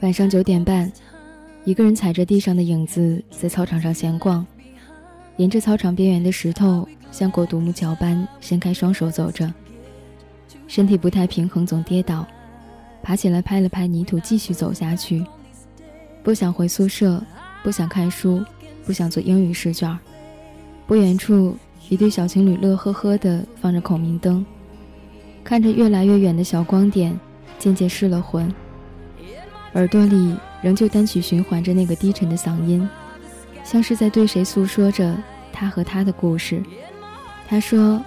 晚上九点半，一个人踩着地上的影子在操场上闲逛，沿着操场边缘的石头，像过独木桥般伸开双手走着，身体不太平衡，总跌倒，爬起来拍了拍泥土，继续走下去。不想回宿舍，不想看书，不想做英语试卷。不远处，一对小情侣乐呵呵地放着孔明灯，看着越来越远的小光点，渐渐失了魂。耳朵里仍旧单曲循环着那个低沉的嗓音，像是在对谁诉说着他和他的故事。他说：“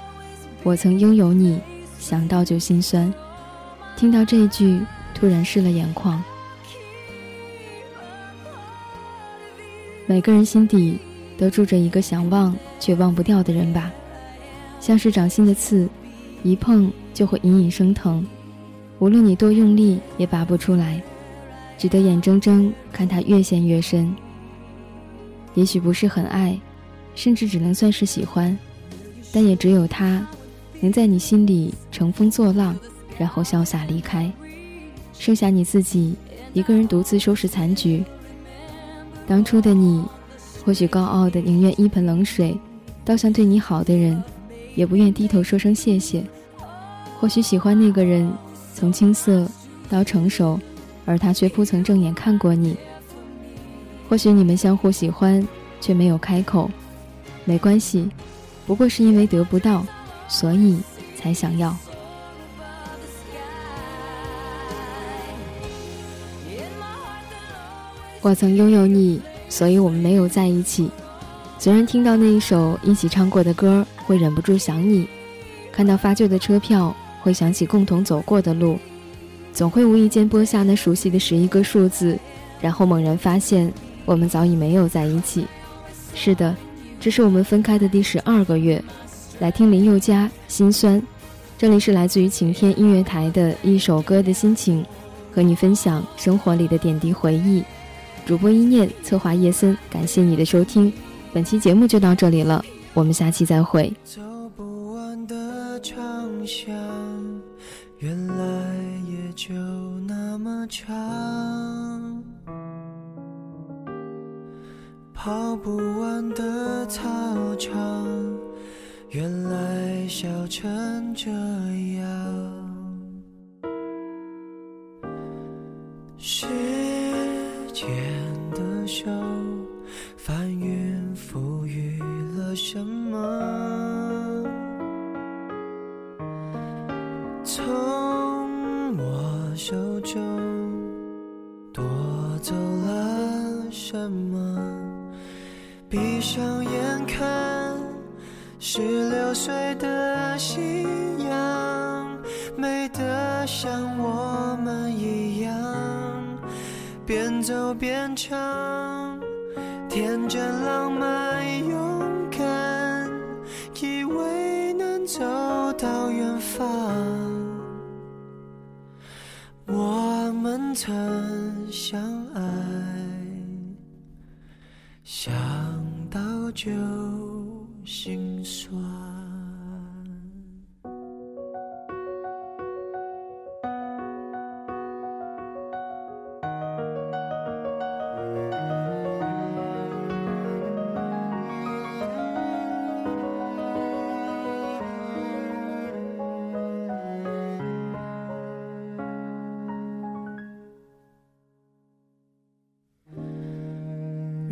我曾拥有你，想到就心酸。”听到这句，突然湿了眼眶。每个人心底都住着一个想忘却忘不掉的人吧，像是掌心的刺，一碰就会隐隐生疼，无论你多用力也拔不出来。只得眼睁睁看他越陷越深。也许不是很爱，甚至只能算是喜欢，但也只有他，能在你心里乘风作浪，然后潇洒离开，剩下你自己一个人独自收拾残局。当初的你，或许高傲的宁愿一盆冷水倒向对你好的人，也不愿低头说声谢谢。或许喜欢那个人，从青涩到成熟。而他却不曾正眼看过你。或许你们相互喜欢，却没有开口，没关系，不过是因为得不到，所以才想要。我曾拥有你，所以我们没有在一起。虽然听到那一首一起唱过的歌，会忍不住想你；看到发旧的车票，会想起共同走过的路。总会无意间拨下那熟悉的十一个数字，然后猛然发现，我们早已没有在一起。是的，这是我们分开的第十二个月。来听林宥嘉《心酸》，这里是来自于晴天音乐台的一首歌的心情，和你分享生活里的点滴回忆。主播一念，策划叶森，感谢你的收听。本期节目就到这里了，我们下期再会。走不完的长巷，就那么长，跑不完的操场，原来笑成这样。时间的手翻云覆雨了什么？就夺走了什么？闭上眼看，十六岁的夕阳，美得像我们一样，边走边唱，天真浪漫勇敢，以为能走到远方。曾相爱，想到就心酸。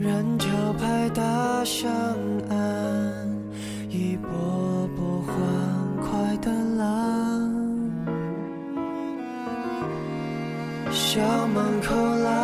人潮拍打上岸，一波波欢快的浪。校门口来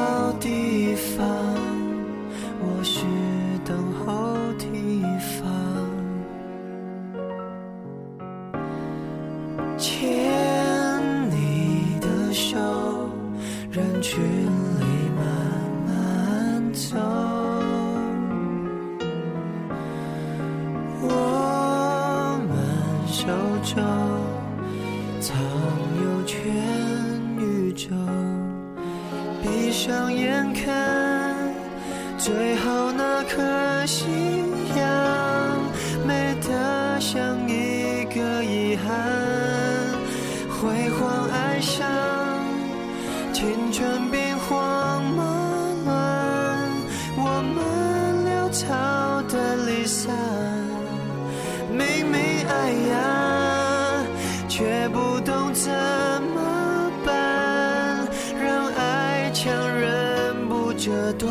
宙，藏有全宇宙。闭上眼看，最后那颗夕阳，美得像一个遗憾。辉煌爱上，青春兵荒马乱，我们潦草的离散，明明爱呀。不懂怎么办，让爱强忍不折断。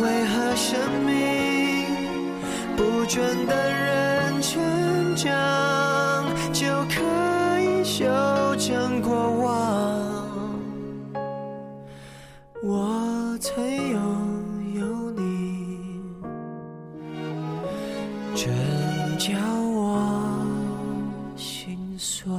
为何生命不准的人成长，就可以修正过往？我曾拥有你，真叫。sua